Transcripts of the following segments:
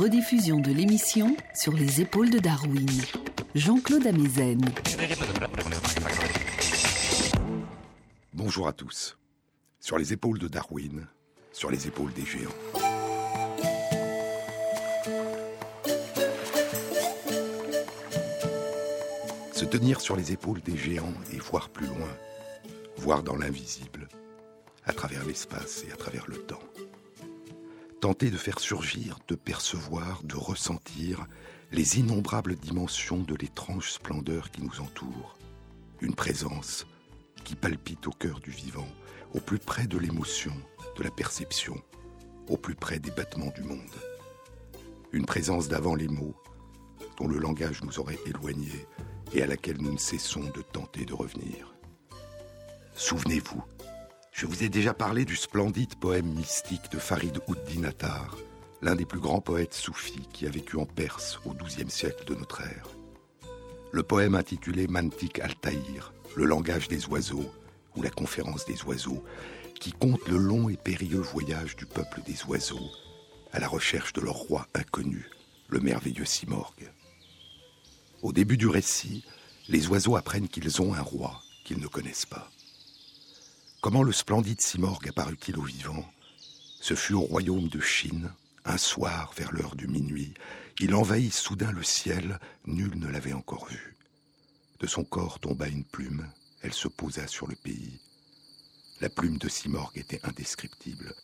Rediffusion de l'émission sur les épaules de Darwin. Jean-Claude Amezen. Bonjour à tous. Sur les épaules de Darwin, sur les épaules des géants. Se tenir sur les épaules des géants et voir plus loin, voir dans l'invisible, à travers l'espace et à travers le temps. Tenter de faire surgir, de percevoir, de ressentir les innombrables dimensions de l'étrange splendeur qui nous entoure. Une présence qui palpite au cœur du vivant, au plus près de l'émotion, de la perception, au plus près des battements du monde. Une présence d'avant les mots, dont le langage nous aurait éloignés et à laquelle nous ne cessons de tenter de revenir. Souvenez-vous, je vous ai déjà parlé du splendide poème mystique de Farid Ouddin Attar, l'un des plus grands poètes soufis qui a vécu en Perse au XIIe siècle de notre ère. Le poème intitulé Mantik al-Tahir, le langage des oiseaux, ou la conférence des oiseaux, qui compte le long et périlleux voyage du peuple des oiseaux à la recherche de leur roi inconnu, le merveilleux Simorgue. Au début du récit, les oiseaux apprennent qu'ils ont un roi qu'ils ne connaissent pas. Comment le splendide Simorgue apparut-il aux vivants Ce fut au royaume de Chine, un soir vers l'heure du minuit. Il envahit soudain le ciel, nul ne l'avait encore vu. De son corps tomba une plume, elle se posa sur le pays. La plume de Simorgue était indescriptible.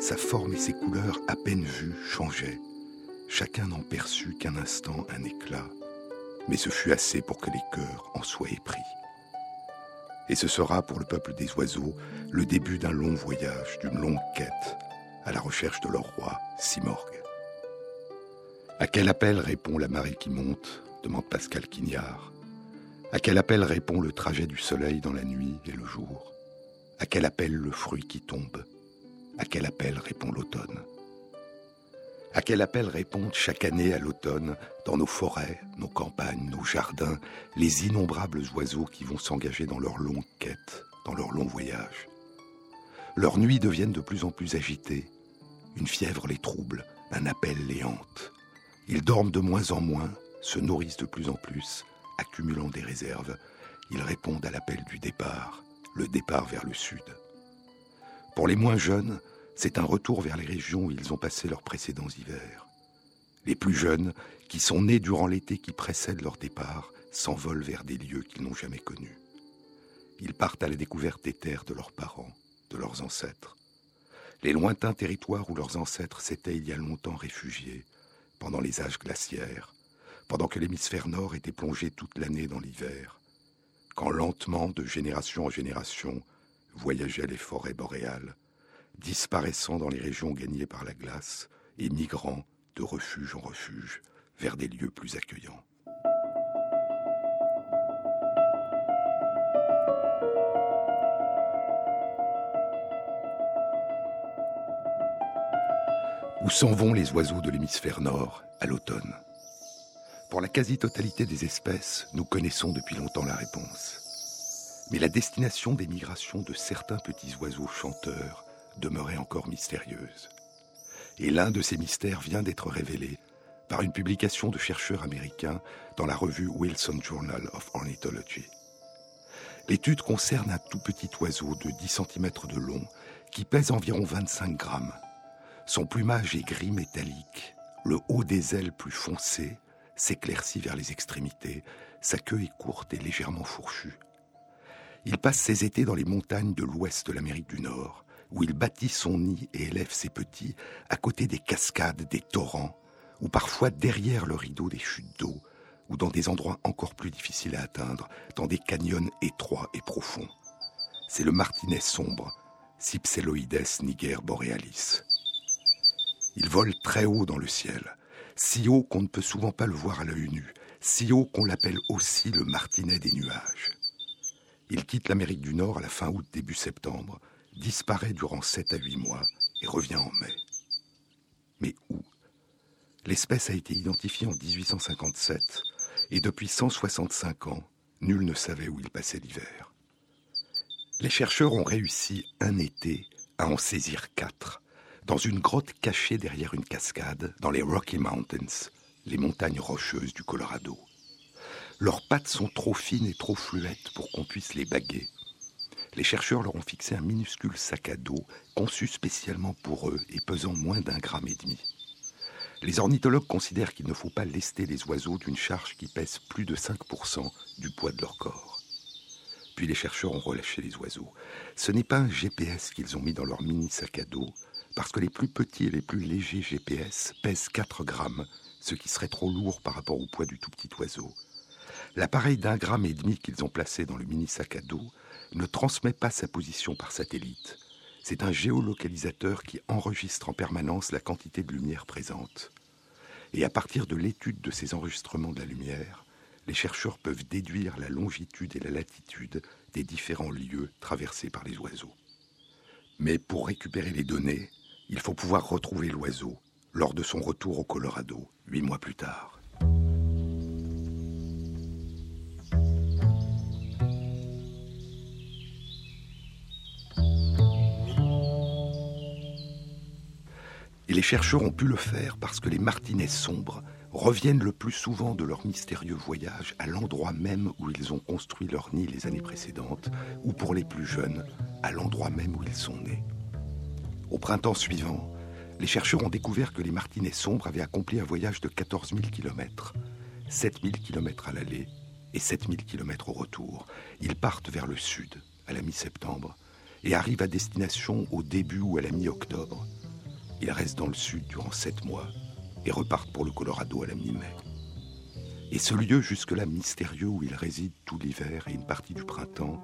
Sa forme et ses couleurs, à peine vues, changeaient. Chacun n'en perçut qu'un instant un éclat, mais ce fut assez pour que les cœurs en soient épris. Et ce sera pour le peuple des oiseaux le début d'un long voyage, d'une longue quête, à la recherche de leur roi, Simorgue. À quel appel répond la marée qui monte demande Pascal Quignard. À quel appel répond le trajet du soleil dans la nuit et le jour? À quel appel le fruit qui tombe? À quel appel répond l'automne? À quel appel répondent chaque année à l'automne, dans nos forêts, nos campagnes, nos jardins, les innombrables oiseaux qui vont s'engager dans leur longue quête, dans leur long voyage Leurs nuits deviennent de plus en plus agitées. Une fièvre les trouble, un appel les hante. Ils dorment de moins en moins, se nourrissent de plus en plus, accumulant des réserves. Ils répondent à l'appel du départ, le départ vers le sud. Pour les moins jeunes, c'est un retour vers les régions où ils ont passé leurs précédents hivers. Les plus jeunes, qui sont nés durant l'été qui précède leur départ, s'envolent vers des lieux qu'ils n'ont jamais connus. Ils partent à la découverte des terres de leurs parents, de leurs ancêtres. Les lointains territoires où leurs ancêtres s'étaient il y a longtemps réfugiés, pendant les âges glaciaires, pendant que l'hémisphère nord était plongé toute l'année dans l'hiver, quand lentement, de génération en génération, voyageaient les forêts boréales, disparaissant dans les régions gagnées par la glace et migrant de refuge en refuge vers des lieux plus accueillants. Où s'en vont les oiseaux de l'hémisphère nord à l'automne? Pour la quasi-totalité des espèces, nous connaissons depuis longtemps la réponse. Mais la destination des migrations de certains petits oiseaux chanteurs demeurait encore mystérieuse. Et l'un de ces mystères vient d'être révélé par une publication de chercheurs américains dans la revue Wilson Journal of Ornithology. L'étude concerne un tout petit oiseau de 10 cm de long qui pèse environ 25 grammes. Son plumage est gris métallique, le haut des ailes plus foncé s'éclaircit vers les extrémités, sa queue est courte et légèrement fourchue. Il passe ses étés dans les montagnes de l'ouest de l'Amérique du Nord, où il bâtit son nid et élève ses petits à côté des cascades, des torrents, ou parfois derrière le rideau des chutes d'eau, ou dans des endroits encore plus difficiles à atteindre, dans des canyons étroits et profonds. C'est le martinet sombre, Cypseloides niger borealis. Il vole très haut dans le ciel, si haut qu'on ne peut souvent pas le voir à l'œil nu, si haut qu'on l'appelle aussi le martinet des nuages. Il quitte l'Amérique du Nord à la fin août, début septembre, disparaît durant 7 à 8 mois et revient en mai. Mais où? L'espèce a été identifiée en 1857 et depuis 165 ans, nul ne savait où il passait l'hiver. Les chercheurs ont réussi un été à en saisir quatre, dans une grotte cachée derrière une cascade, dans les Rocky Mountains, les montagnes rocheuses du Colorado. Leurs pattes sont trop fines et trop fluettes pour qu'on puisse les baguer. Les chercheurs leur ont fixé un minuscule sac à dos conçu spécialement pour eux et pesant moins d'un gramme et demi. Les ornithologues considèrent qu'il ne faut pas lester les oiseaux d'une charge qui pèse plus de 5% du poids de leur corps. Puis les chercheurs ont relâché les oiseaux. Ce n'est pas un GPS qu'ils ont mis dans leur mini sac à dos, parce que les plus petits et les plus légers GPS pèsent 4 grammes, ce qui serait trop lourd par rapport au poids du tout petit oiseau. L'appareil d'un gramme et demi qu'ils ont placé dans le mini sac à dos ne transmet pas sa position par satellite. C'est un géolocalisateur qui enregistre en permanence la quantité de lumière présente. Et à partir de l'étude de ces enregistrements de la lumière, les chercheurs peuvent déduire la longitude et la latitude des différents lieux traversés par les oiseaux. Mais pour récupérer les données, il faut pouvoir retrouver l'oiseau lors de son retour au Colorado, huit mois plus tard. Et les chercheurs ont pu le faire parce que les martinets sombres reviennent le plus souvent de leur mystérieux voyage à l'endroit même où ils ont construit leur nid les années précédentes, ou pour les plus jeunes, à l'endroit même où ils sont nés. Au printemps suivant, les chercheurs ont découvert que les martinets sombres avaient accompli un voyage de 14 000 km, 7 000 km à l'aller et 7 000 km au retour. Ils partent vers le sud à la mi-septembre et arrivent à destination au début ou à la mi-octobre. Ils restent dans le sud durant sept mois et repartent pour le Colorado à la mi-mai. Et ce lieu jusque-là mystérieux où ils résident tout l'hiver et une partie du printemps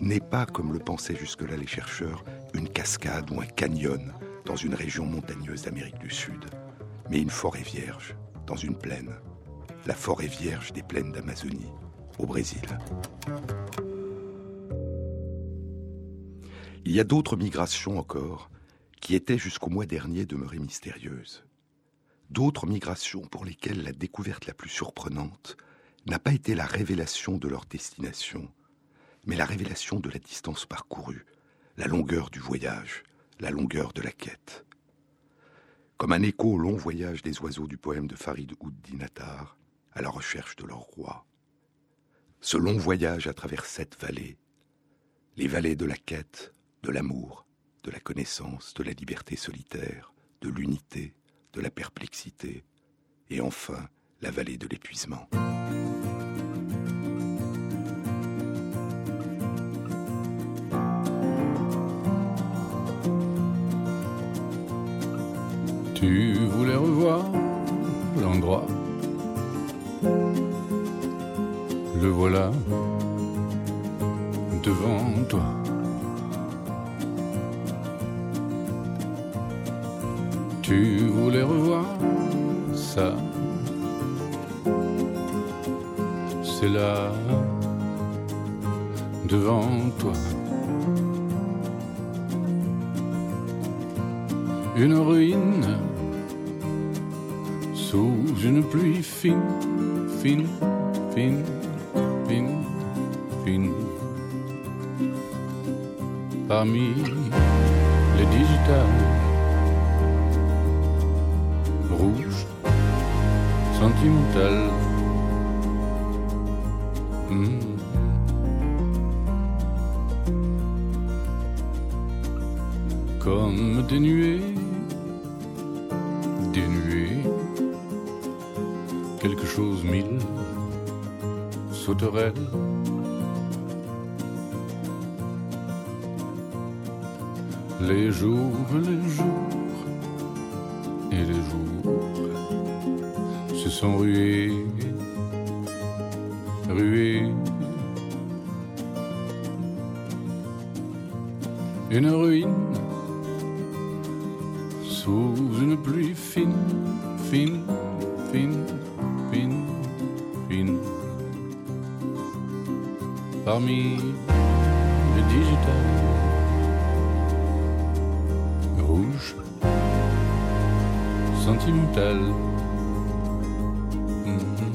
n'est pas, comme le pensaient jusque-là les chercheurs, une cascade ou un canyon dans une région montagneuse d'Amérique du Sud, mais une forêt vierge dans une plaine, la forêt vierge des plaines d'Amazonie, au Brésil. Il y a d'autres migrations encore qui étaient jusqu'au mois dernier demeurées mystérieuses. D'autres migrations pour lesquelles la découverte la plus surprenante n'a pas été la révélation de leur destination, mais la révélation de la distance parcourue, la longueur du voyage, la longueur de la quête. Comme un écho au long voyage des oiseaux du poème de Farid Oud Dinatar, à la recherche de leur roi. Ce long voyage à travers sept vallées, les vallées de la quête, de l'amour, de la connaissance, de la liberté solitaire, de l'unité, de la perplexité, et enfin la vallée de l'épuisement. Tu voulais revoir l'endroit? Le voilà devant toi. Tu voulais revoir ça. C'est là, devant toi. Une ruine sous une pluie fine, fine, fine, fine, fine. Parmi les digitales Hmm. Comme des nuées, des nuées, quelque chose mille jours, les jours Une ruine sous une pluie fine, fine, fine, fine, fine. Parmi les digitales rouges sentimental. Mhm.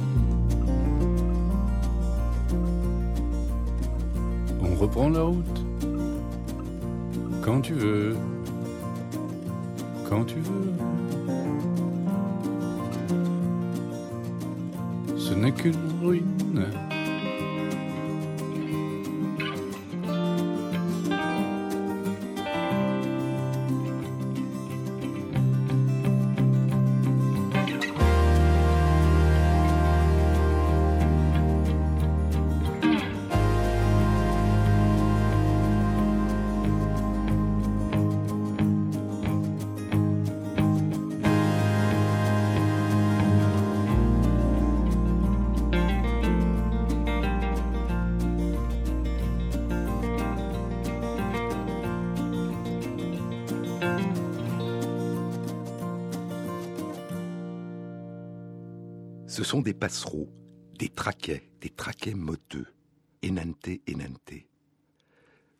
On reprend la route quand tu veux. Quand tu veux. Ce n'est qu'une ruine. Sont des passereaux, des traquets, des traquets moteux, enante, enante.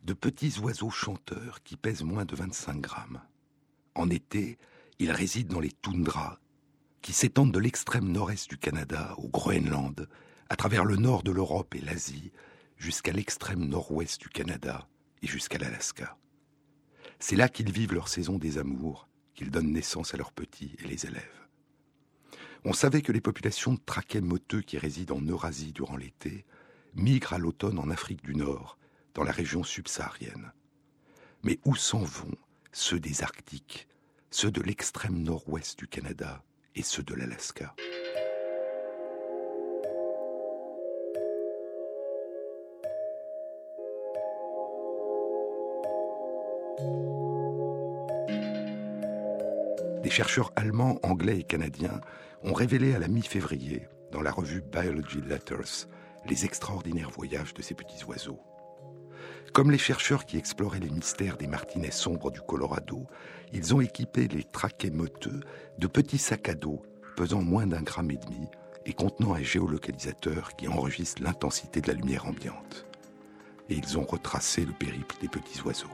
De petits oiseaux chanteurs qui pèsent moins de 25 grammes. En été, ils résident dans les toundras, qui s'étendent de l'extrême nord-est du Canada au Groenland, à travers le nord de l'Europe et l'Asie, jusqu'à l'extrême nord-ouest du Canada et jusqu'à l'Alaska. C'est là qu'ils vivent leur saison des amours, qu'ils donnent naissance à leurs petits et les élèves. On savait que les populations de traquets moteux qui résident en Eurasie durant l'été migrent à l'automne en Afrique du Nord, dans la région subsaharienne. Mais où s'en vont ceux des Arctiques, ceux de l'extrême nord-ouest du Canada et ceux de l'Alaska? Des chercheurs allemands, anglais et canadiens ont révélé à la mi-février, dans la revue Biology Letters, les extraordinaires voyages de ces petits oiseaux. Comme les chercheurs qui exploraient les mystères des martinets sombres du Colorado, ils ont équipé les traquets moteux de petits sacs à dos pesant moins d'un gramme et demi et contenant un géolocalisateur qui enregistre l'intensité de la lumière ambiante. Et ils ont retracé le périple des petits oiseaux.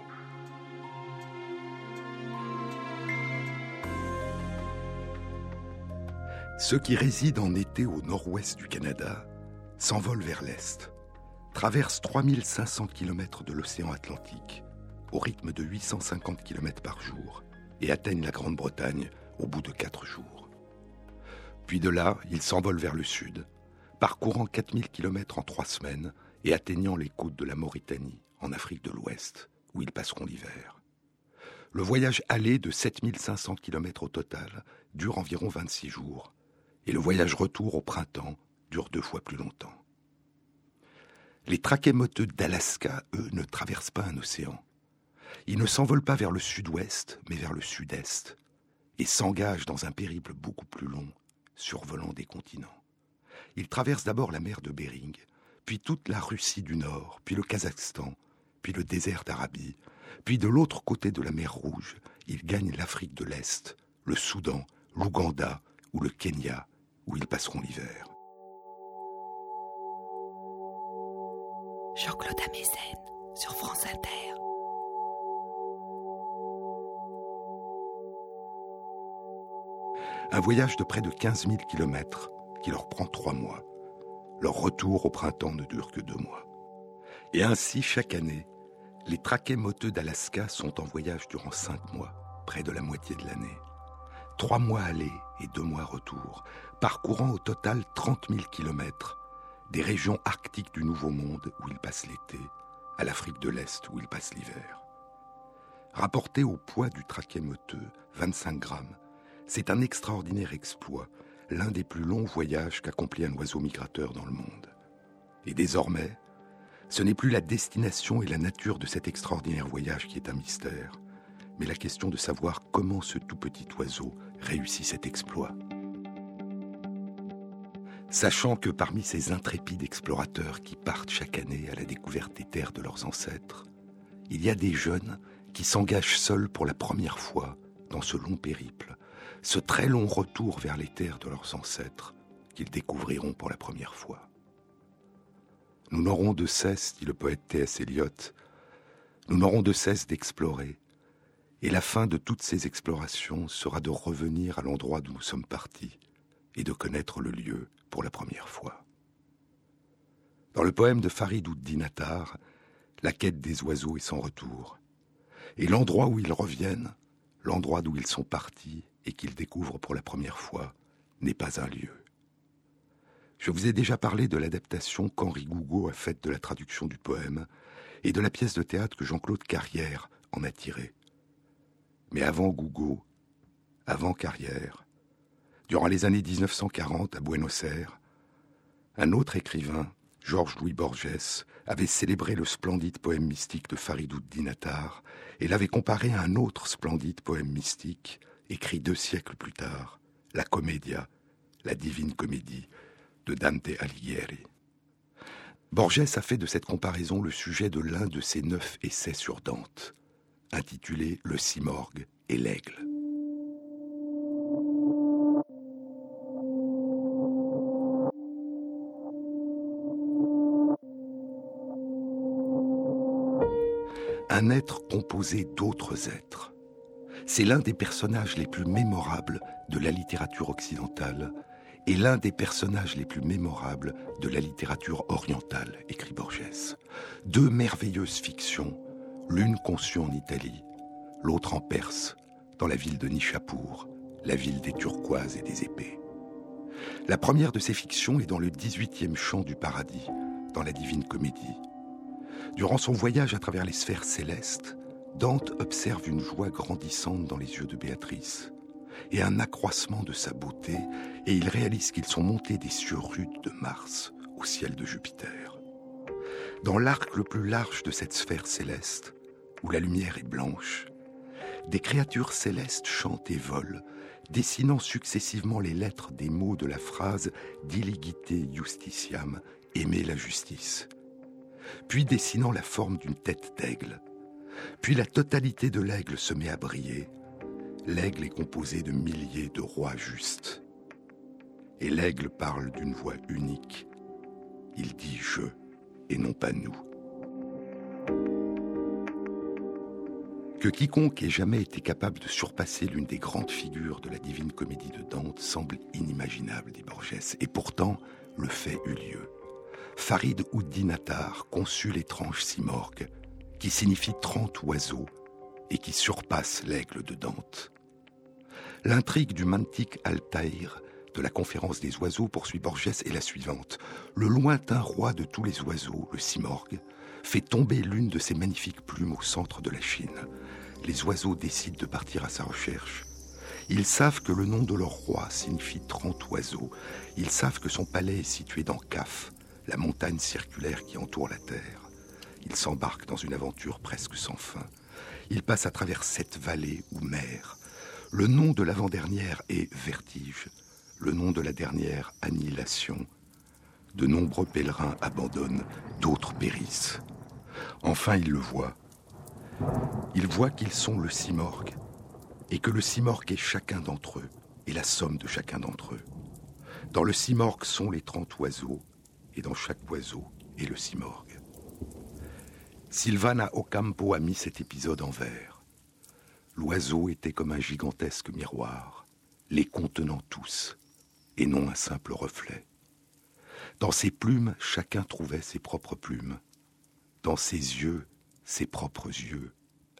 Ceux qui résident en été au nord-ouest du Canada s'envolent vers l'est, traversent 3500 km de l'océan Atlantique au rythme de 850 km par jour et atteignent la Grande-Bretagne au bout de quatre jours. Puis de là, ils s'envolent vers le sud, parcourant 4000 km en trois semaines et atteignant les côtes de la Mauritanie, en Afrique de l'Ouest, où ils passeront l'hiver. Le voyage aller de 7500 km au total dure environ 26 jours et le voyage retour au printemps dure deux fois plus longtemps. Les moteux d'Alaska, eux, ne traversent pas un océan. Ils ne s'envolent pas vers le sud-ouest, mais vers le sud-est, et s'engagent dans un périple beaucoup plus long, survolant des continents. Ils traversent d'abord la mer de Bering, puis toute la Russie du Nord, puis le Kazakhstan, puis le désert d'Arabie, puis de l'autre côté de la mer Rouge, ils gagnent l'Afrique de l'Est, le Soudan, l'Ouganda ou le Kenya, où ils passeront l'hiver. Jean-Claude Amezen sur France Inter. Un voyage de près de 15 000 kilomètres qui leur prend trois mois. Leur retour au printemps ne dure que deux mois. Et ainsi, chaque année, les traquets moteux d'Alaska sont en voyage durant cinq mois, près de la moitié de l'année. Trois mois aller et deux mois retour, parcourant au total 30 000 kilomètres, des régions arctiques du Nouveau Monde où ils passent l'été, à l'Afrique de l'Est où ils passent l'hiver. Rapporté au poids du traquet moteux, 25 grammes, c'est un extraordinaire exploit, l'un des plus longs voyages qu'accomplit un oiseau migrateur dans le monde. Et désormais, ce n'est plus la destination et la nature de cet extraordinaire voyage qui est un mystère, mais la question de savoir comment ce tout petit oiseau réussit cet exploit. Sachant que parmi ces intrépides explorateurs qui partent chaque année à la découverte des terres de leurs ancêtres, il y a des jeunes qui s'engagent seuls pour la première fois dans ce long périple, ce très long retour vers les terres de leurs ancêtres qu'ils découvriront pour la première fois. Nous n'aurons de cesse, dit le poète T.S. Eliot, nous n'aurons de cesse d'explorer, et la fin de toutes ces explorations sera de revenir à l'endroit d'où nous sommes partis et de connaître le lieu la première fois. Dans le poème de Farid Dinatar, la quête des oiseaux est sans retour. Et l'endroit où ils reviennent, l'endroit d'où ils sont partis et qu'ils découvrent pour la première fois n'est pas un lieu. Je vous ai déjà parlé de l'adaptation qu'Henri Gougaud a faite de la traduction du poème et de la pièce de théâtre que Jean-Claude Carrière en a tirée. Mais avant Gougaud, avant Carrière, durant les années 1940 à Buenos Aires, un autre écrivain, Georges-Louis Borges, avait célébré le splendide poème mystique de Faridou Dinatar et l'avait comparé à un autre splendide poème mystique, écrit deux siècles plus tard, la Commedia, la divine comédie de Dante Alighieri. Borges a fait de cette comparaison le sujet de l'un de ses neuf essais sur Dante, intitulé Le Simorgue et l'Aigle. Un être composé d'autres êtres. C'est l'un des personnages les plus mémorables de la littérature occidentale est l'un des personnages les plus mémorables de la littérature orientale, écrit Borges. Deux merveilleuses fictions, l'une conçue en Italie, l'autre en Perse, dans la ville de Nishapur, la ville des turquoises et des épées. La première de ces fictions est dans le 18e chant du paradis, dans la Divine Comédie. Durant son voyage à travers les sphères célestes, Dante observe une joie grandissante dans les yeux de Béatrice et un accroissement de sa beauté, et il réalise qu'ils sont montés des cieux rudes de Mars au ciel de Jupiter. Dans l'arc le plus large de cette sphère céleste, où la lumière est blanche, des créatures célestes chantent et volent, dessinant successivement les lettres des mots de la phrase Diligite justitiam, aimer la justice, puis dessinant la forme d'une tête d'aigle, puis la totalité de l'aigle se met à briller, L'aigle est composé de milliers de rois justes. Et l'aigle parle d'une voix unique. Il dit je et non pas nous. Que quiconque ait jamais été capable de surpasser l'une des grandes figures de la divine comédie de Dante semble inimaginable, dit Borges, et pourtant le fait eut lieu. Farid Ouddinatar conçut l'étrange simorgue, qui signifie trente oiseaux et qui surpasse l'aigle de Dante. L'intrigue du Mantic Altair de la conférence des oiseaux, poursuit Borges, est la suivante. Le lointain roi de tous les oiseaux, le Simorgue, fait tomber l'une de ses magnifiques plumes au centre de la Chine. Les oiseaux décident de partir à sa recherche. Ils savent que le nom de leur roi signifie trente oiseaux. Ils savent que son palais est situé dans Kaf, la montagne circulaire qui entoure la Terre. Ils s'embarquent dans une aventure presque sans fin. Ils passent à travers sept vallées ou mers. Le nom de l'avant-dernière est vertige, le nom de la dernière annihilation. De nombreux pèlerins abandonnent, d'autres périssent. Enfin, ils le voient. Ils voient qu'ils sont le simorgue, et que le simorgue est chacun d'entre eux, et la somme de chacun d'entre eux. Dans le simorgue sont les trente oiseaux, et dans chaque oiseau est le simorgue. Sylvana Ocampo a mis cet épisode en vers. L'oiseau était comme un gigantesque miroir, les contenant tous, et non un simple reflet. Dans ses plumes, chacun trouvait ses propres plumes. Dans ses yeux, ses propres yeux,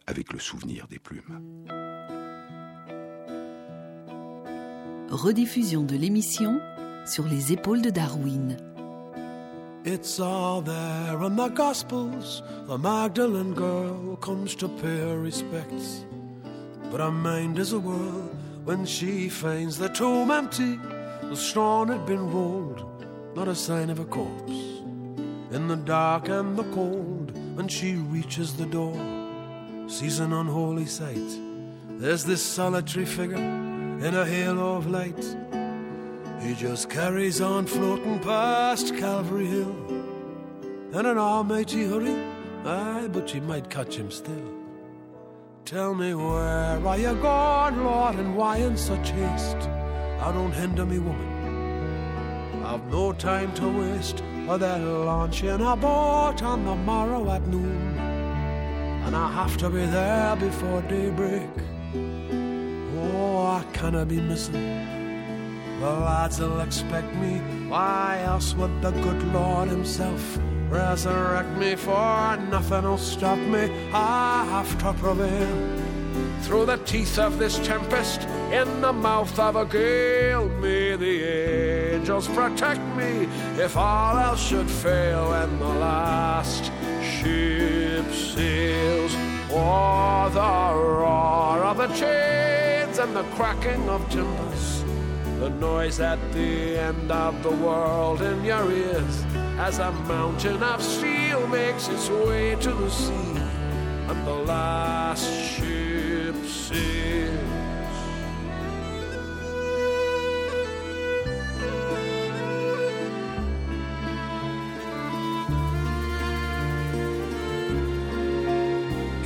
avec le souvenir des plumes. Rediffusion de l'émission sur les épaules de Darwin. It's all there in the Gospels. The Magdalene girl comes to pay her respects. But her mind is a whirl when she finds the tomb empty. The stone had been rolled, not a sign of a corpse. In the dark and the cold, when she reaches the door, sees an unholy sight. There's this solitary figure in a halo of light. He just carries on floating past Calvary Hill. In an almighty hurry, aye, but you might catch him still. Tell me where are you gone, Lord, and why in such haste? I don't hinder me, woman. I've no time to waste, for they're launching a boat on the morrow at noon, and I have to be there before daybreak. Oh, I cannot be missing. The lads will expect me. Why else would the good Lord Himself? Resurrect me for nothing will stop me. I have to prevail through the teeth of this tempest, in the mouth of a gale. May the angels protect me if all else should fail and the last ship sails. Or the roar of the chains and the cracking of timbers, the noise at the end of the world in your ears as a mountain of steel makes its way to the sea and the last ship sails.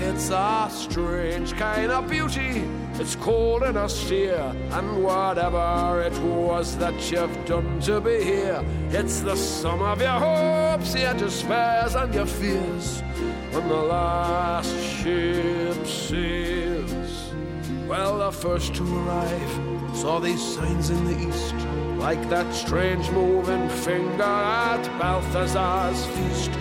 It's a strange kind of beauty. It's cold and austere, and whatever it was that you've done to be here, it's the sum of your hopes, your despairs, and your fears when the last ship sails. Well, the first to arrive saw these signs in the east, like that strange moving finger at Balthazar's feast,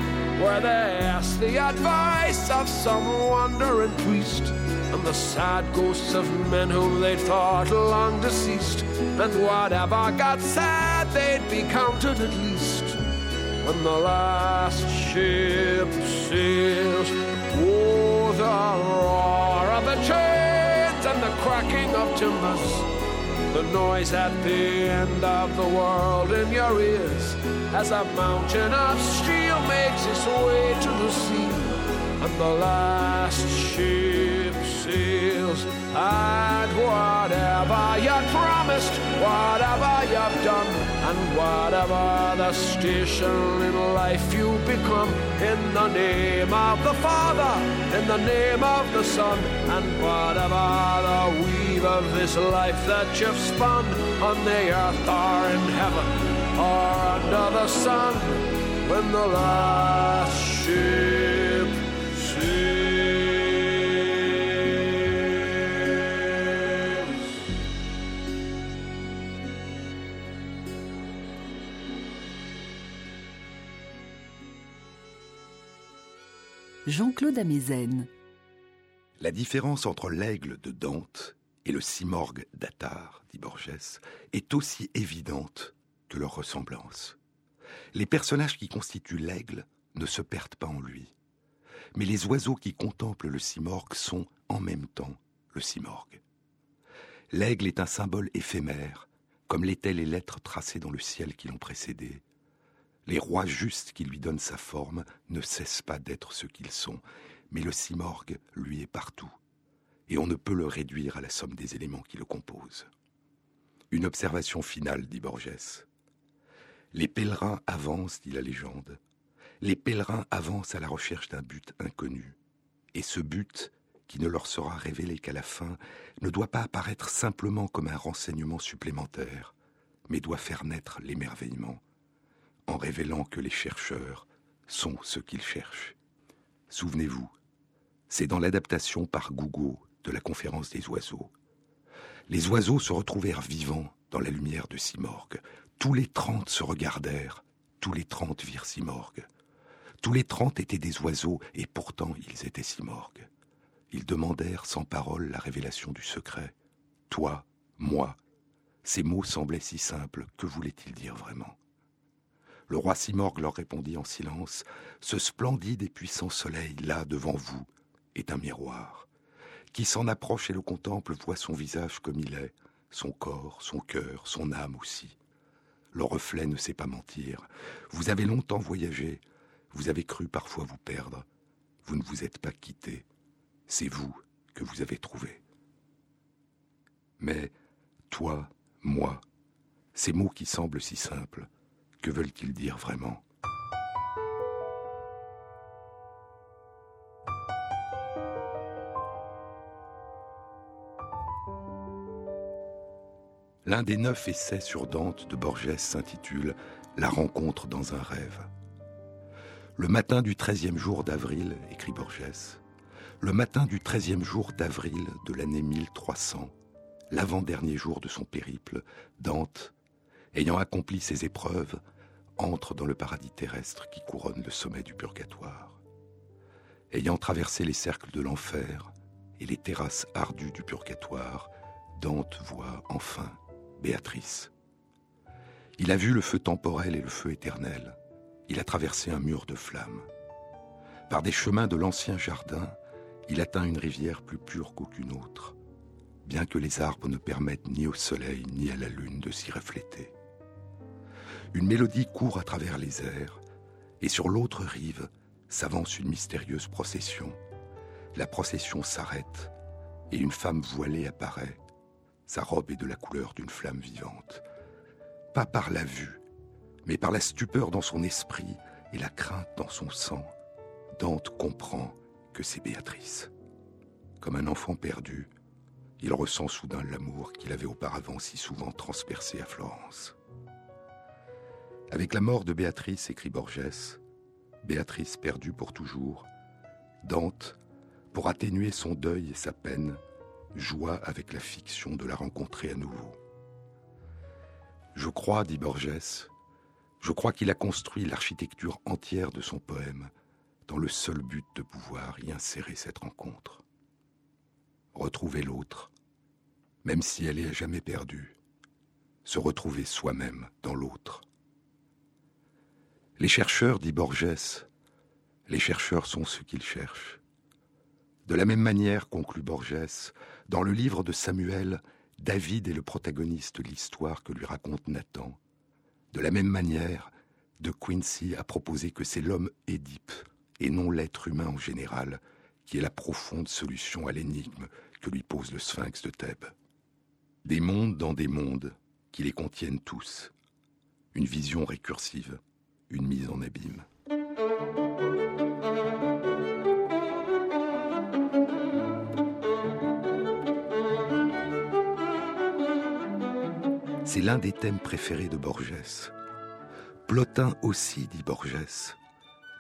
where they asked the advice of some wandering priest. And the sad ghosts of men whom they thought long deceased, and whatever got said, they'd be counted at least when the last ship sails. Oh, the roar of the chains and the cracking of timbers, the noise at the end of the world in your ears, as a mountain of steel makes its way to the sea, and the last ship sails. And whatever you promised, whatever you've done, and whatever the station in life you become, in the name of the Father, in the name of the Son, and whatever the weave of this life that you've spun on the earth or in heaven or under the sun, when the last ship sails. Jean-Claude Amezen. La différence entre l'aigle de Dante et le simorgue d'Attar, dit Borges, est aussi évidente que leur ressemblance. Les personnages qui constituent l'aigle ne se perdent pas en lui. Mais les oiseaux qui contemplent le simorgue sont, en même temps, le simorgue. L'aigle est un symbole éphémère, comme l'étaient les lettres tracées dans le ciel qui l'ont précédé. Les rois justes qui lui donnent sa forme ne cessent pas d'être ce qu'ils sont, mais le simorgue, lui, est partout, et on ne peut le réduire à la somme des éléments qui le composent. Une observation finale, dit Borges. Les pèlerins avancent, dit la légende. Les pèlerins avancent à la recherche d'un but inconnu. Et ce but, qui ne leur sera révélé qu'à la fin, ne doit pas apparaître simplement comme un renseignement supplémentaire, mais doit faire naître l'émerveillement, en révélant que les chercheurs sont ce qu'ils cherchent. Souvenez-vous, c'est dans l'adaptation par Gougo de la conférence des oiseaux. Les oiseaux se retrouvèrent vivants dans la lumière de Simorgue. Tous les trente se regardèrent, tous les trente virent Simorgue. Tous les trente étaient des oiseaux, et pourtant ils étaient Simorgue. Ils demandèrent sans parole la révélation du secret. Toi, moi. Ces mots semblaient si simples, que voulait-il dire vraiment? Le roi Simorgue leur répondit en silence Ce splendide et puissant soleil, là, devant vous, est un miroir. Qui s'en approche et le contemple voit son visage comme il est, son corps, son cœur, son âme aussi. Le reflet ne sait pas mentir. Vous avez longtemps voyagé, vous avez cru parfois vous perdre. Vous ne vous êtes pas quitté. C'est vous que vous avez trouvé. Mais toi, moi, ces mots qui semblent si simples, que veulent-ils dire vraiment? L'un des neuf essais sur Dante de Borges s'intitule La rencontre dans un rêve. Le matin du treizième jour d'avril, écrit Borges, le matin du treizième jour d'avril de l'année 1300, l'avant-dernier jour de son périple, Dante, ayant accompli ses épreuves, entre dans le paradis terrestre qui couronne le sommet du purgatoire. Ayant traversé les cercles de l'enfer, et les terrasses ardues du purgatoire, Dante voit enfin Béatrice. Il a vu le feu temporel et le feu éternel. Il a traversé un mur de flammes. Par des chemins de l'ancien jardin, il atteint une rivière plus pure qu'aucune autre, bien que les arbres ne permettent ni au soleil ni à la lune de s'y refléter. Une mélodie court à travers les airs, et sur l'autre rive s'avance une mystérieuse procession. La procession s'arrête, et une femme voilée apparaît. Sa robe est de la couleur d'une flamme vivante. Pas par la vue, mais par la stupeur dans son esprit et la crainte dans son sang, Dante comprend que c'est Béatrice. Comme un enfant perdu, il ressent soudain l'amour qu'il avait auparavant si souvent transpercé à Florence. Avec la mort de Béatrice, écrit Borges, Béatrice perdue pour toujours, Dante, pour atténuer son deuil et sa peine, joua avec la fiction de la rencontrer à nouveau. Je crois, dit Borges, je crois qu'il a construit l'architecture entière de son poème dans le seul but de pouvoir y insérer cette rencontre. Retrouver l'autre, même si elle est à jamais perdue, se retrouver soi-même dans l'autre. Les chercheurs, dit Borges, les chercheurs sont ceux qu'ils cherchent. De la même manière, conclut Borges, dans le livre de Samuel, David est le protagoniste de l'histoire que lui raconte Nathan. De la même manière, De Quincy a proposé que c'est l'homme Édipe et non l'être humain en général, qui est la profonde solution à l'énigme que lui pose le sphinx de Thèbes. Des mondes dans des mondes qui les contiennent tous. Une vision récursive, une mise en abîme. C'est l'un des thèmes préférés de Borges. Plotin aussi, dit Borges,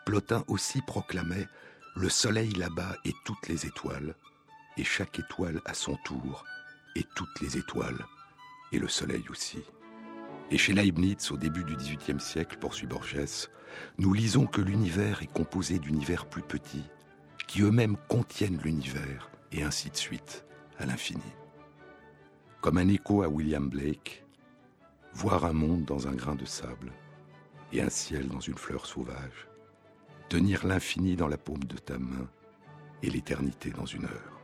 Plotin aussi proclamait Le soleil là-bas et toutes les étoiles, et chaque étoile à son tour, et toutes les étoiles, et le soleil aussi. Et chez Leibniz, au début du XVIIIe siècle, poursuit Borges, nous lisons que l'univers est composé d'univers plus petits, qui eux-mêmes contiennent l'univers, et ainsi de suite, à l'infini. Comme un écho à William Blake, voir un monde dans un grain de sable, et un ciel dans une fleur sauvage, tenir l'infini dans la paume de ta main et l'éternité dans une heure.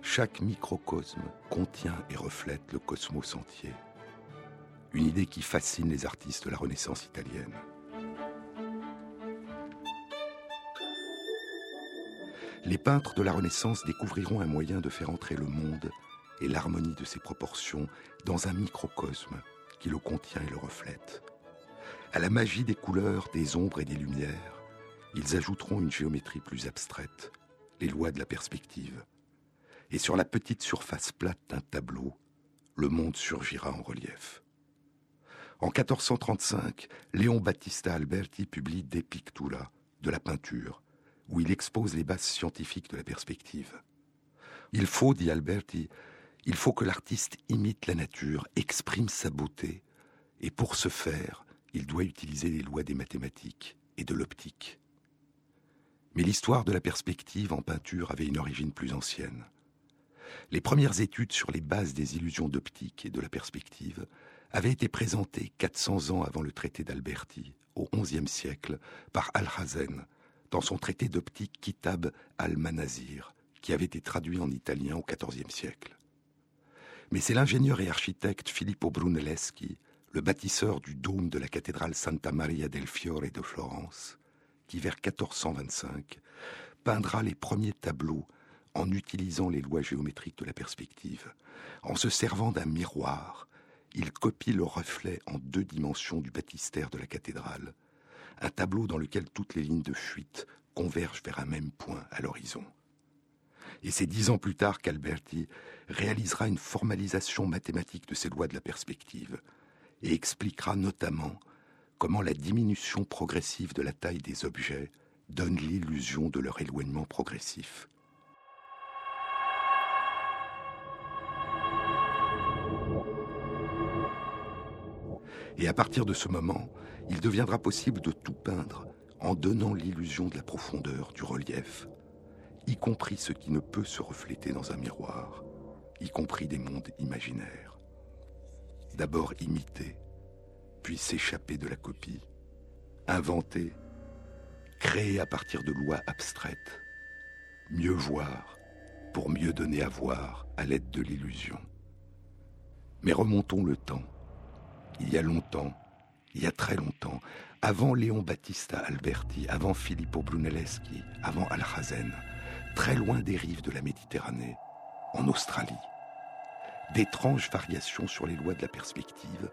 Chaque microcosme contient et reflète le cosmos entier. Une idée qui fascine les artistes de la Renaissance italienne. Les peintres de la Renaissance découvriront un moyen de faire entrer le monde et l'harmonie de ses proportions dans un microcosme qui le contient et le reflète. À la magie des couleurs, des ombres et des lumières, ils ajouteront une géométrie plus abstraite, les lois de la perspective. Et sur la petite surface plate d'un tableau, le monde surgira en relief. En 1435, Léon Battista Alberti publie De Pictura, de la peinture, où il expose les bases scientifiques de la perspective. Il faut, dit Alberti, il faut que l'artiste imite la nature, exprime sa beauté, et pour ce faire, il doit utiliser les lois des mathématiques et de l'optique. Mais l'histoire de la perspective en peinture avait une origine plus ancienne. Les premières études sur les bases des illusions d'optique et de la perspective avaient été présentées 400 ans avant le traité d'Alberti, au XIe siècle, par Alhazen, dans son traité d'optique Kitab al-Manazir, qui avait été traduit en italien au XIVe siècle. Mais c'est l'ingénieur et architecte Filippo Brunelleschi le bâtisseur du dôme de la cathédrale Santa Maria del Fiore de Florence, qui vers 1425 peindra les premiers tableaux en utilisant les lois géométriques de la perspective. En se servant d'un miroir, il copie le reflet en deux dimensions du baptistère de la cathédrale, un tableau dans lequel toutes les lignes de fuite convergent vers un même point à l'horizon. Et c'est dix ans plus tard qu'Alberti réalisera une formalisation mathématique de ces lois de la perspective, et expliquera notamment comment la diminution progressive de la taille des objets donne l'illusion de leur éloignement progressif. Et à partir de ce moment, il deviendra possible de tout peindre en donnant l'illusion de la profondeur, du relief. Y compris ce qui ne peut se refléter dans un miroir, y compris des mondes imaginaires. D'abord imiter, puis s'échapper de la copie, inventer, créer à partir de lois abstraites, mieux voir pour mieux donner à voir à l'aide de l'illusion. Mais remontons le temps. Il y a longtemps, il y a très longtemps, avant Léon Battista Alberti, avant Filippo Brunelleschi, avant Alhazen, très loin des rives de la Méditerranée, en Australie, d'étranges variations sur les lois de la perspective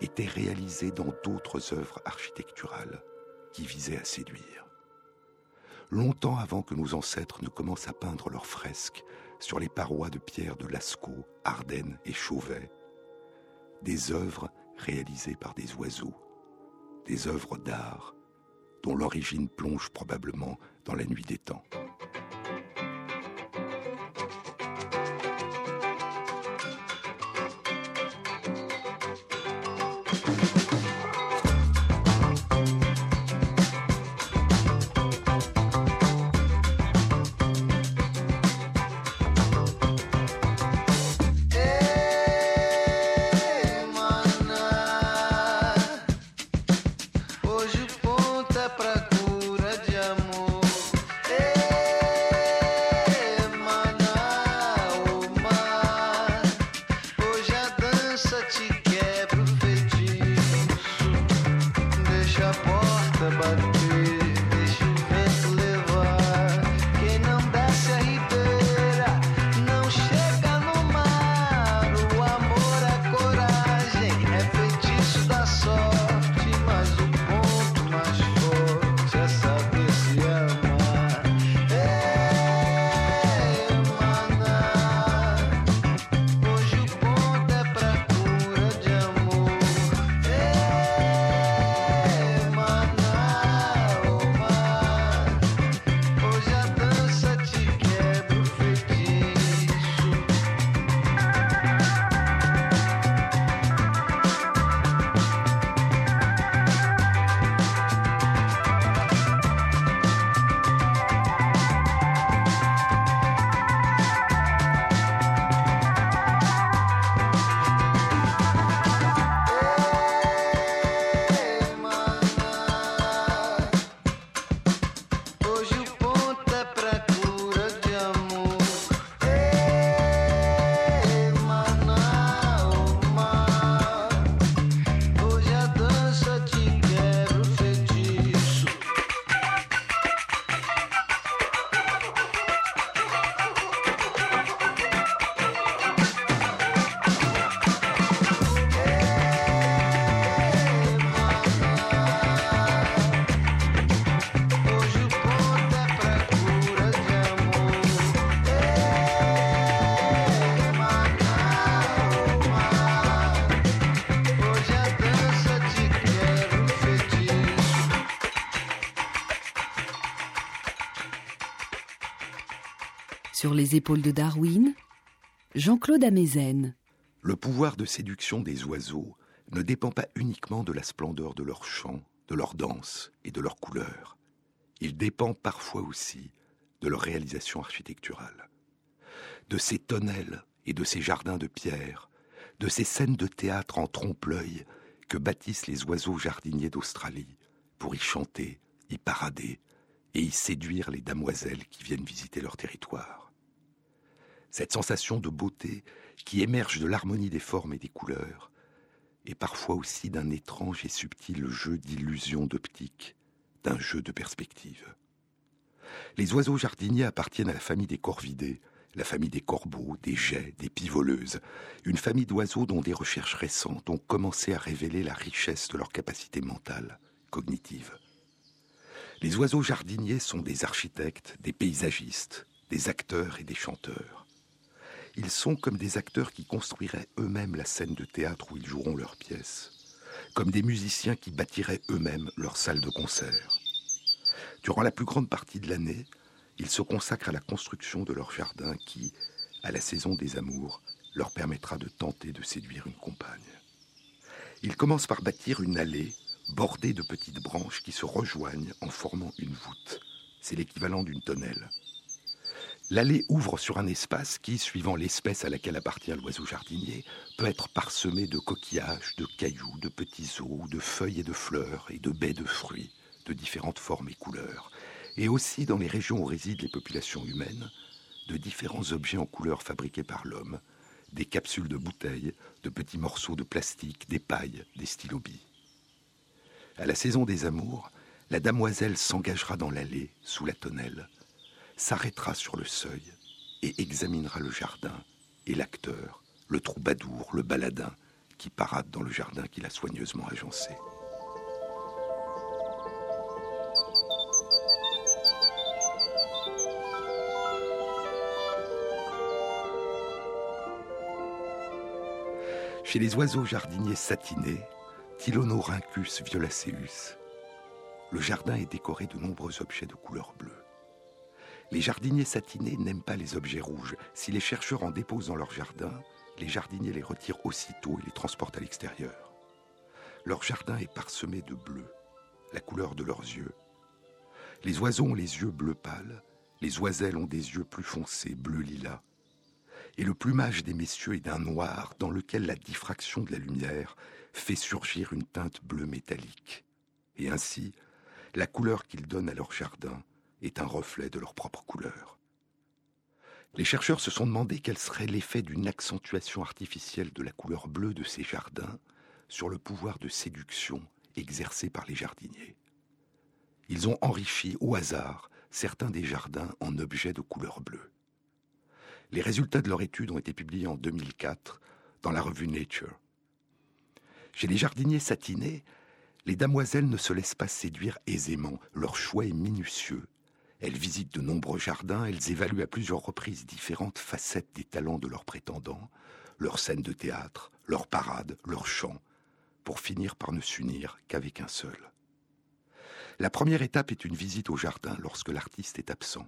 étaient réalisées dans d'autres œuvres architecturales qui visaient à séduire. Longtemps avant que nos ancêtres ne commencent à peindre leurs fresques sur les parois de pierre de Lascaux, Ardennes et Chauvet, des œuvres réalisées par des oiseaux, des œuvres d'art dont l'origine plonge probablement dans la nuit des temps. Les épaules de Darwin, Jean-Claude Amezen. Le pouvoir de séduction des oiseaux ne dépend pas uniquement de la splendeur de leurs chants, de leurs danses et de leurs couleurs. Il dépend parfois aussi de leur réalisation architecturale. De ces tonnelles et de ces jardins de pierre, de ces scènes de théâtre en trompe-l'œil que bâtissent les oiseaux jardiniers d'Australie pour y chanter, y parader et y séduire les damoiselles qui viennent visiter leur territoire cette sensation de beauté qui émerge de l'harmonie des formes et des couleurs, et parfois aussi d'un étrange et subtil jeu d'illusions d'optique, d'un jeu de perspective. Les oiseaux jardiniers appartiennent à la famille des corvidés, la famille des corbeaux, des jets, des pivoleuses, une famille d'oiseaux dont des recherches récentes ont commencé à révéler la richesse de leur capacité mentale, cognitive. Les oiseaux jardiniers sont des architectes, des paysagistes, des acteurs et des chanteurs. Ils sont comme des acteurs qui construiraient eux-mêmes la scène de théâtre où ils joueront leurs pièces, comme des musiciens qui bâtiraient eux-mêmes leur salle de concert. Durant la plus grande partie de l'année, ils se consacrent à la construction de leur jardin qui, à la saison des amours, leur permettra de tenter de séduire une compagne. Ils commencent par bâtir une allée bordée de petites branches qui se rejoignent en formant une voûte. C'est l'équivalent d'une tonnelle. L'allée ouvre sur un espace qui, suivant l'espèce à laquelle appartient l'oiseau jardinier, peut être parsemé de coquillages, de cailloux, de petits os, de feuilles et de fleurs, et de baies de fruits, de différentes formes et couleurs, et aussi dans les régions où résident les populations humaines, de différents objets en couleurs fabriqués par l'homme, des capsules de bouteilles, de petits morceaux de plastique, des pailles, des stylobies. À la saison des amours, la damoiselle s'engagera dans l'allée, sous la tonnelle, s'arrêtera sur le seuil et examinera le jardin et l'acteur, le troubadour, le baladin, qui parade dans le jardin qu'il a soigneusement agencé. Chez les oiseaux jardiniers satinés, Tilonorhynchus violaceus, le jardin est décoré de nombreux objets de couleur bleue. Les jardiniers satinés n'aiment pas les objets rouges. Si les chercheurs en déposent dans leur jardin, les jardiniers les retirent aussitôt et les transportent à l'extérieur. Leur jardin est parsemé de bleu, la couleur de leurs yeux. Les oiseaux ont les yeux bleu pâle, les oiselles ont des yeux plus foncés, bleu lilas. Et le plumage des messieurs est d'un noir dans lequel la diffraction de la lumière fait surgir une teinte bleue métallique. Et ainsi, la couleur qu'ils donnent à leur jardin est un reflet de leur propre couleur. Les chercheurs se sont demandé quel serait l'effet d'une accentuation artificielle de la couleur bleue de ces jardins sur le pouvoir de séduction exercé par les jardiniers. Ils ont enrichi au hasard certains des jardins en objets de couleur bleue. Les résultats de leur étude ont été publiés en 2004 dans la revue Nature. Chez les jardiniers satinés, les damoiselles ne se laissent pas séduire aisément, leur choix est minutieux elles visitent de nombreux jardins, elles évaluent à plusieurs reprises différentes facettes des talents de leurs prétendants, leurs scènes de théâtre, leurs parades, leurs chants, pour finir par ne s'unir qu'avec un seul. La première étape est une visite au jardin lorsque l'artiste est absent.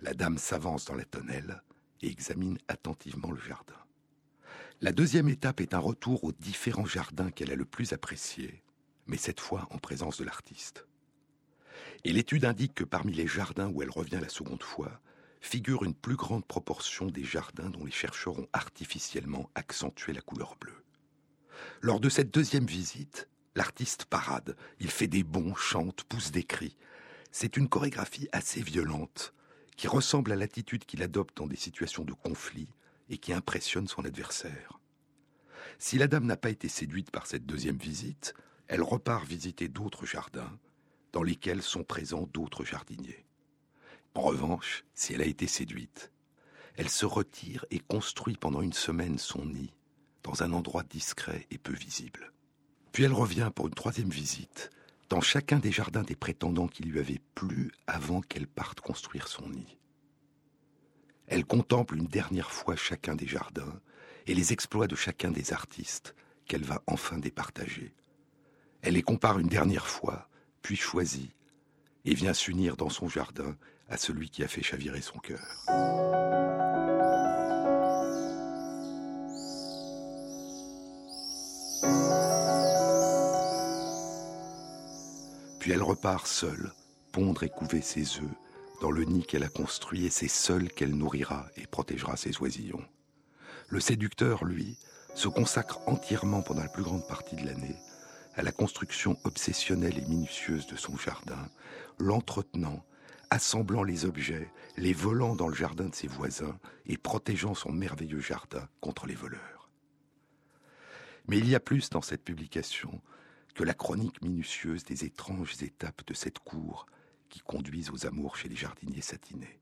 La dame s'avance dans la tonnelle et examine attentivement le jardin. La deuxième étape est un retour aux différents jardins qu'elle a le plus appréciés, mais cette fois en présence de l'artiste. Et l'étude indique que parmi les jardins où elle revient la seconde fois, figure une plus grande proportion des jardins dont les chercheurs ont artificiellement accentué la couleur bleue. Lors de cette deuxième visite, l'artiste parade, il fait des bonds, chante, pousse des cris. C'est une chorégraphie assez violente, qui ressemble à l'attitude qu'il adopte dans des situations de conflit et qui impressionne son adversaire. Si la dame n'a pas été séduite par cette deuxième visite, elle repart visiter d'autres jardins dans lesquels sont présents d'autres jardiniers. En revanche, si elle a été séduite, elle se retire et construit pendant une semaine son nid dans un endroit discret et peu visible. Puis elle revient pour une troisième visite dans chacun des jardins des prétendants qui lui avaient plu avant qu'elle parte construire son nid. Elle contemple une dernière fois chacun des jardins et les exploits de chacun des artistes qu'elle va enfin départager. Elle les compare une dernière fois puis choisit, et vient s'unir dans son jardin à celui qui a fait chavirer son cœur. Puis elle repart seule, pondre et couver ses œufs dans le nid qu'elle a construit, et c'est seule qu'elle nourrira et protégera ses oisillons. Le séducteur, lui, se consacre entièrement pendant la plus grande partie de l'année à la construction obsessionnelle et minutieuse de son jardin, l'entretenant, assemblant les objets, les volant dans le jardin de ses voisins et protégeant son merveilleux jardin contre les voleurs. Mais il y a plus dans cette publication que la chronique minutieuse des étranges étapes de cette cour qui conduisent aux amours chez les jardiniers satinés.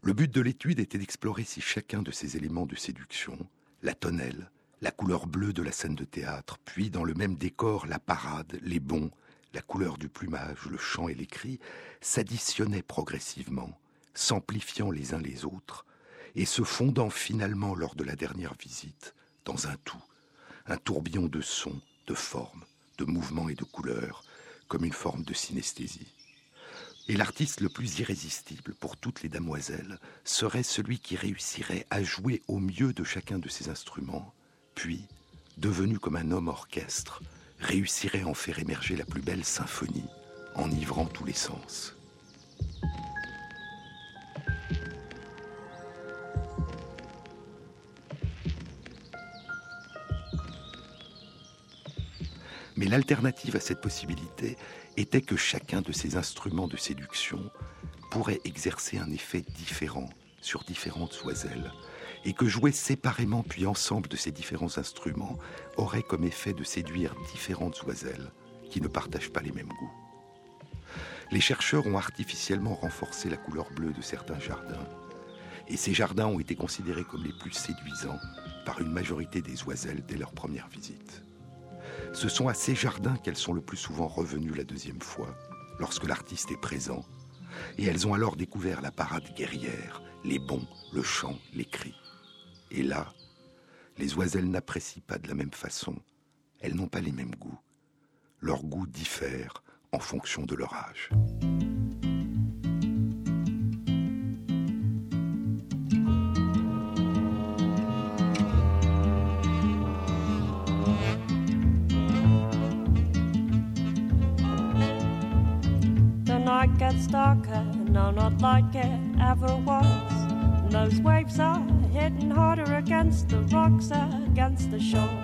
Le but de l'étude était d'explorer si chacun de ces éléments de séduction, la tonnelle, la couleur bleue de la scène de théâtre, puis dans le même décor, la parade, les bons, la couleur du plumage, le chant et les cris, s'additionnaient progressivement, s'amplifiant les uns les autres, et se fondant finalement lors de la dernière visite dans un tout, un tourbillon de sons, de formes, de mouvements et de couleurs, comme une forme de synesthésie. Et l'artiste le plus irrésistible pour toutes les damoiselles serait celui qui réussirait à jouer au mieux de chacun de ces instruments, puis, devenu comme un homme orchestre, réussirait à en faire émerger la plus belle symphonie, enivrant tous les sens. Mais l'alternative à cette possibilité était que chacun de ces instruments de séduction pourrait exercer un effet différent sur différentes oiselles, et que jouer séparément puis ensemble de ces différents instruments aurait comme effet de séduire différentes oiselles qui ne partagent pas les mêmes goûts. Les chercheurs ont artificiellement renforcé la couleur bleue de certains jardins, et ces jardins ont été considérés comme les plus séduisants par une majorité des oiselles dès leur première visite. Ce sont à ces jardins qu'elles sont le plus souvent revenues la deuxième fois, lorsque l'artiste est présent, et elles ont alors découvert la parade guerrière, les bons, le chant, les cris. Et là, les oiselles n'apprécient pas de la même façon, elles n'ont pas les mêmes goûts. Leurs goûts diffèrent en fonction de leur âge. Gets darker, no, not like it ever was. Hitting harder against the rocks, against the shore.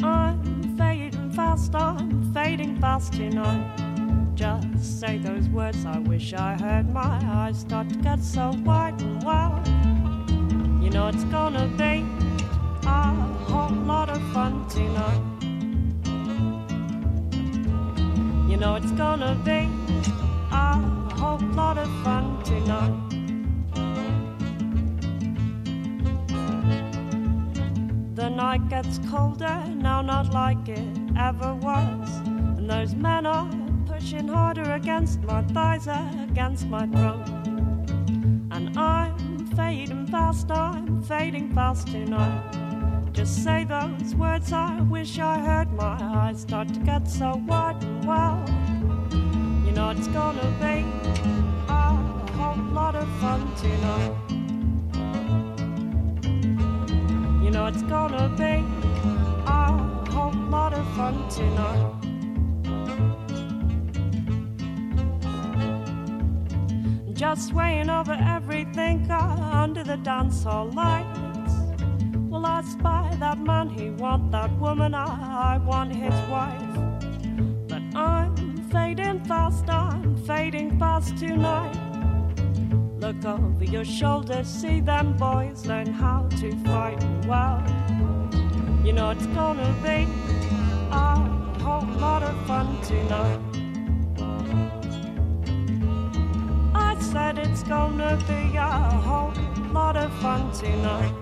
But I'm fading fast, I'm fading fast tonight. Just say those words, I wish I heard my eyes start to get so wide and wild. You know it's gonna be a whole lot of fun tonight. You know it's gonna be a whole lot of fun tonight. Night gets colder, now not like it ever was. And those men are pushing harder against my thighs, against my throat. And I'm fading fast, I'm fading fast tonight. Just say those words, I wish I heard my eyes start to get so wide and wild. You know it's gonna be a whole lot of fun tonight. Know it's gonna be a whole lot of fun tonight. Just swaying over everything under the dance hall lights. Well, I spy that man, he want that woman, I, I want his wife. But I'm fading fast, I'm fading fast tonight. Look over your shoulder, see them boys learn how to fight well. You know it's gonna be a whole lot of fun tonight. I said it's gonna be a whole lot of fun tonight.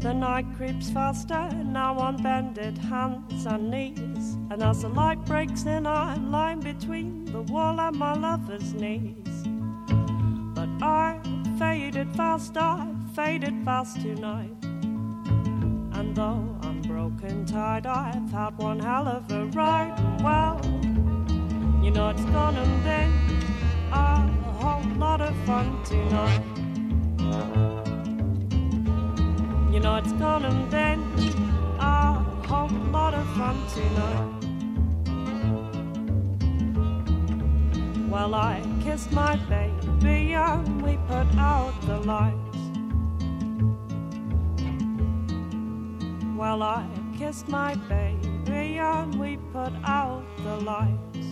The night creeps faster, now on bended hands and knees. And as the light breaks in, I'm lying between the wall and my lover's knees. But I faded fast, I faded fast tonight. And though I'm broken tired, I've had one hell of a ride. Well, you know it's gonna be a whole lot of fun tonight. You know it's gonna be a whole lot of fun tonight. Well, I kissed my baby and we put out the lights. Well, I kissed my baby and we put out the lights.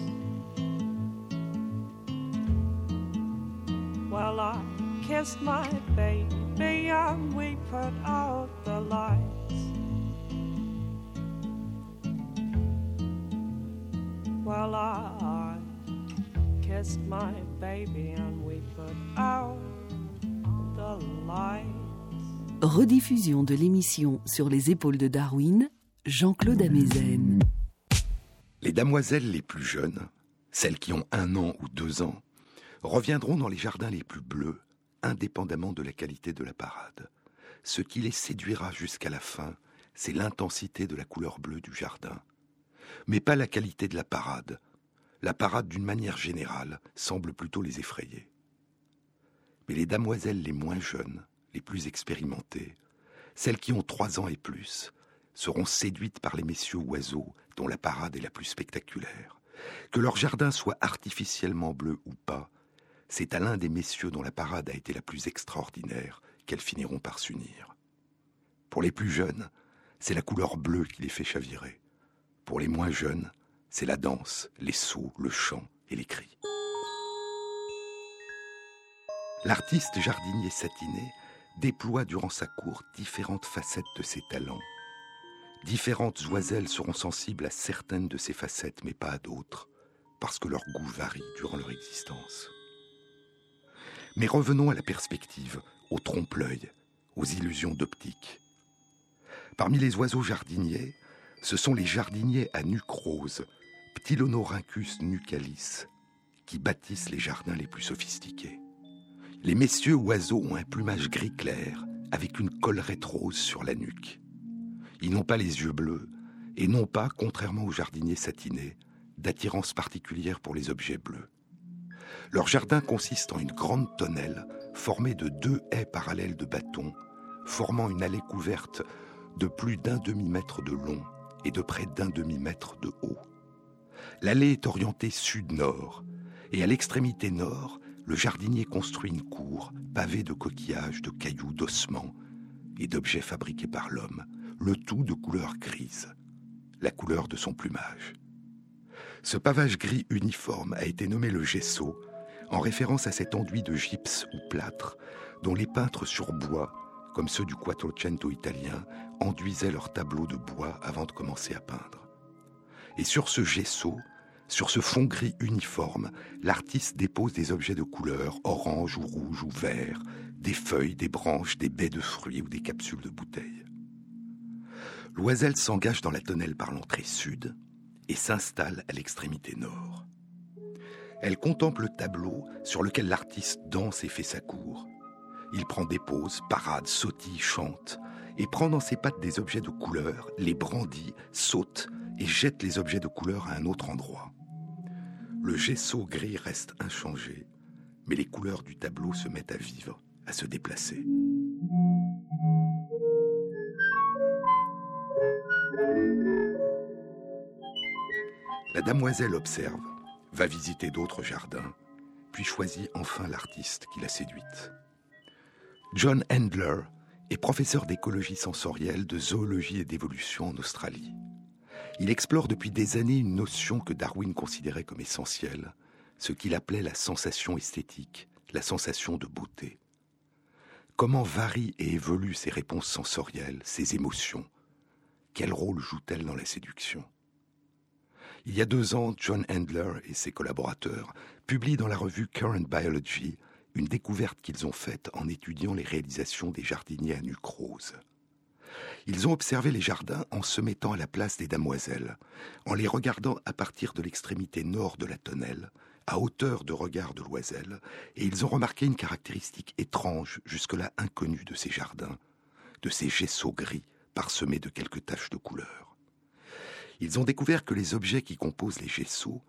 Well, I kissed my baby and we put out the lights. Well, I kissed my baby and we put out the lights. Rediffusion de l'émission Sur les épaules de Darwin, Jean-Claude Amezen. Les damoiselles les plus jeunes, celles qui ont un an ou deux ans, reviendront dans les jardins les plus bleus, indépendamment de la qualité de la parade. Ce qui les séduira jusqu'à la fin, c'est l'intensité de la couleur bleue du jardin. Mais pas la qualité de la parade. La parade, d'une manière générale, semble plutôt les effrayer. Mais les damoiselles les moins jeunes, les plus expérimentées, celles qui ont trois ans et plus, seront séduites par les messieurs oiseaux dont la parade est la plus spectaculaire. Que leur jardin soit artificiellement bleu ou pas, c'est à l'un des messieurs dont la parade a été la plus extraordinaire qu'elles finiront par s'unir. Pour les plus jeunes, c'est la couleur bleue qui les fait chavirer. Pour les moins jeunes, c'est la danse, les sauts, le chant et les cris. L'artiste jardinier satiné déploie durant sa cour différentes facettes de ses talents. Différentes oiselles seront sensibles à certaines de ces facettes, mais pas à d'autres, parce que leur goût varie durant leur existence. Mais revenons à la perspective, au trompe-l'œil, aux illusions d'optique. Parmi les oiseaux jardiniers, ce sont les jardiniers à nuque rose, Ptilonorhynchus nucalis, qui bâtissent les jardins les plus sophistiqués. Les messieurs oiseaux ont un plumage gris clair, avec une collerette rose sur la nuque. Ils n'ont pas les yeux bleus, et n'ont pas, contrairement aux jardiniers satinés, d'attirance particulière pour les objets bleus. Leur jardin consiste en une grande tonnelle formée de deux haies parallèles de bâtons, formant une allée couverte de plus d'un demi-mètre de long et de près d'un demi-mètre de haut. L'allée est orientée sud-nord, et à l'extrémité nord, le jardinier construit une cour pavée de coquillages, de cailloux, d'ossements et d'objets fabriqués par l'homme, le tout de couleur grise, la couleur de son plumage. Ce pavage gris uniforme a été nommé le gesso, en référence à cet enduit de gypse ou plâtre dont les peintres sur bois, comme ceux du Quattrocento italien, enduisaient leurs tableaux de bois avant de commencer à peindre. Et sur ce gesso, sur ce fond gris uniforme, l'artiste dépose des objets de couleur, orange ou rouge ou vert, des feuilles, des branches, des baies de fruits ou des capsules de bouteilles. Loisel s'engage dans la tonnelle par l'entrée sud et s'installe à l'extrémité nord. Elle contemple le tableau sur lequel l'artiste danse et fait sa cour. Il prend des pauses, parade, sautille, chante, et prend dans ses pattes des objets de couleur, les brandit, saute et jette les objets de couleur à un autre endroit. Le gesso gris reste inchangé, mais les couleurs du tableau se mettent à vivre, à se déplacer. La damoiselle observe, va visiter d'autres jardins, puis choisit enfin l'artiste qui l'a séduite. John Handler est professeur d'écologie sensorielle, de zoologie et d'évolution en Australie. Il explore depuis des années une notion que Darwin considérait comme essentielle, ce qu'il appelait la sensation esthétique, la sensation de beauté. Comment varient et évoluent ces réponses sensorielles, ces émotions? Quel rôle jouent-elles dans la séduction? Il y a deux ans, John Handler et ses collaborateurs publient dans la revue Current Biology une découverte qu'ils ont faite en étudiant les réalisations des jardiniers à nuque. Ils ont observé les jardins en se mettant à la place des damoiselles, en les regardant à partir de l'extrémité nord de la tonnelle, à hauteur de regard de l'oiselle, et ils ont remarqué une caractéristique étrange, jusque-là inconnue de ces jardins, de ces gessos gris parsemés de quelques taches de couleur. Ils ont découvert que les objets qui composent les gessos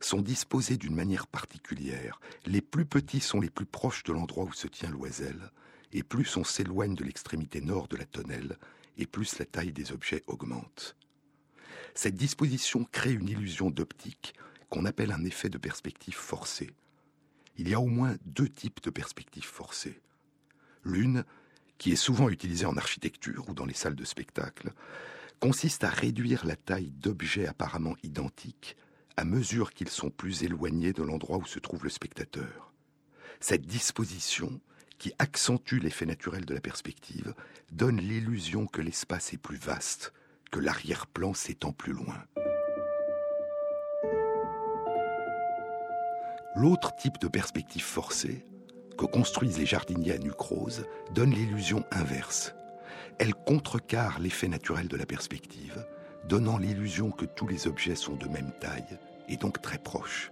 sont disposés d'une manière particulière. Les plus petits sont les plus proches de l'endroit où se tient l'oiselle, et plus on s'éloigne de l'extrémité nord de la tonnelle, et plus la taille des objets augmente. Cette disposition crée une illusion d'optique qu'on appelle un effet de perspective forcée. Il y a au moins deux types de perspectives forcées. L'une, qui est souvent utilisée en architecture ou dans les salles de spectacle, consiste à réduire la taille d'objets apparemment identiques à mesure qu'ils sont plus éloignés de l'endroit où se trouve le spectateur. Cette disposition, qui accentue l'effet naturel de la perspective, donne l'illusion que l'espace est plus vaste, que l'arrière-plan s'étend plus loin. L'autre type de perspective forcée, que construisent les jardiniers à nuque rose, donne l'illusion inverse. Elle contrecarre l'effet naturel de la perspective, donnant l'illusion que tous les objets sont de même taille et donc très proches,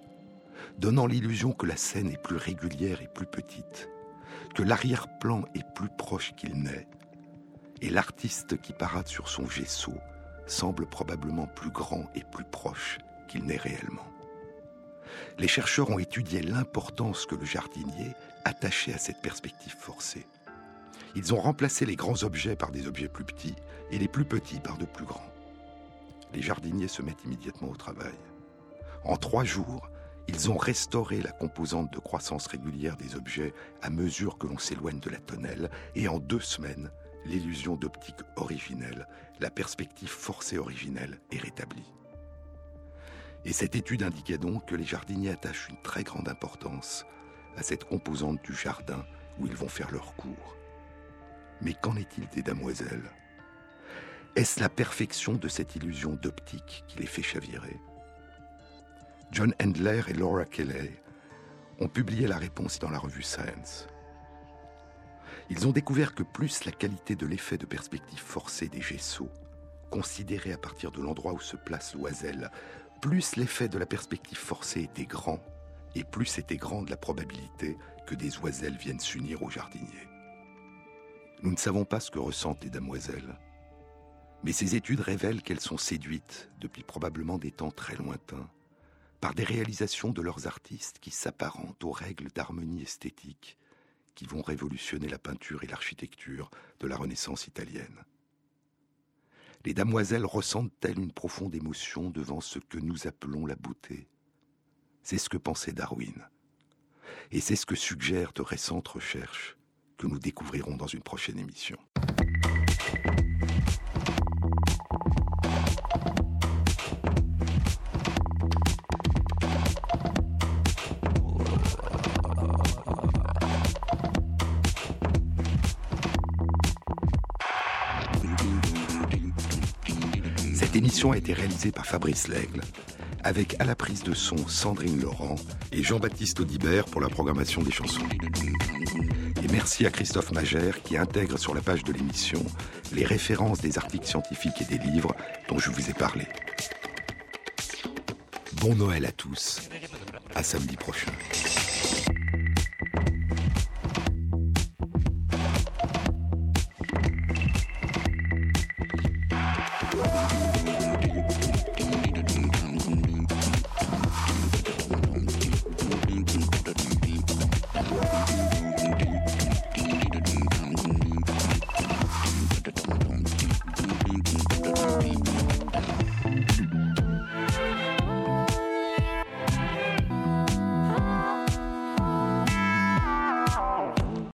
donnant l'illusion que la scène est plus régulière et plus petite, que l'arrière-plan est plus proche qu'il n'est, et l'artiste qui parade sur son gesso semble probablement plus grand et plus proche qu'il n'est réellement. Les chercheurs ont étudié l'importance que le jardinier attachait à cette perspective forcée. Ils ont remplacé les grands objets par des objets plus petits et les plus petits par de plus grands les jardiniers se mettent immédiatement au travail. En trois jours, ils ont restauré la composante de croissance régulière des objets à mesure que l'on s'éloigne de la tonnelle, et en deux semaines, l'illusion d'optique originelle, la perspective forcée originelle est rétablie. Et cette étude indiquait donc que les jardiniers attachent une très grande importance à cette composante du jardin où ils vont faire leur cours. Mais qu'en est-il des damoiselles? Est-ce la perfection de cette illusion d'optique qui les fait chavirer? John Handler et Laura Kelly ont publié la réponse dans la revue Science. Ils ont découvert que plus la qualité de l'effet de perspective forcée des gessos, considéré à partir de l'endroit où se place l'oiselle, plus l'effet de la perspective forcée était grand, et plus était grande la probabilité que des oiselles viennent s'unir aux jardiniers. Nous ne savons pas ce que ressentent les damoiselles, mais ces études révèlent qu'elles sont séduites, depuis probablement des temps très lointains, par des réalisations de leurs artistes qui s'apparentent aux règles d'harmonie esthétique qui vont révolutionner la peinture et l'architecture de la Renaissance italienne. Les damoiselles ressentent-elles une profonde émotion devant ce que nous appelons la beauté? C'est ce que pensait Darwin. Et c'est ce que suggèrent de récentes recherches que nous découvrirons dans une prochaine émission. A été réalisée par Fabrice Lègle, avec à la prise de son Sandrine Laurent et Jean-Baptiste Audibert pour la programmation des chansons. Et merci à Christophe Magère qui intègre sur la page de l'émission les références des articles scientifiques et des livres dont je vous ai parlé. Bon Noël à tous. À samedi prochain.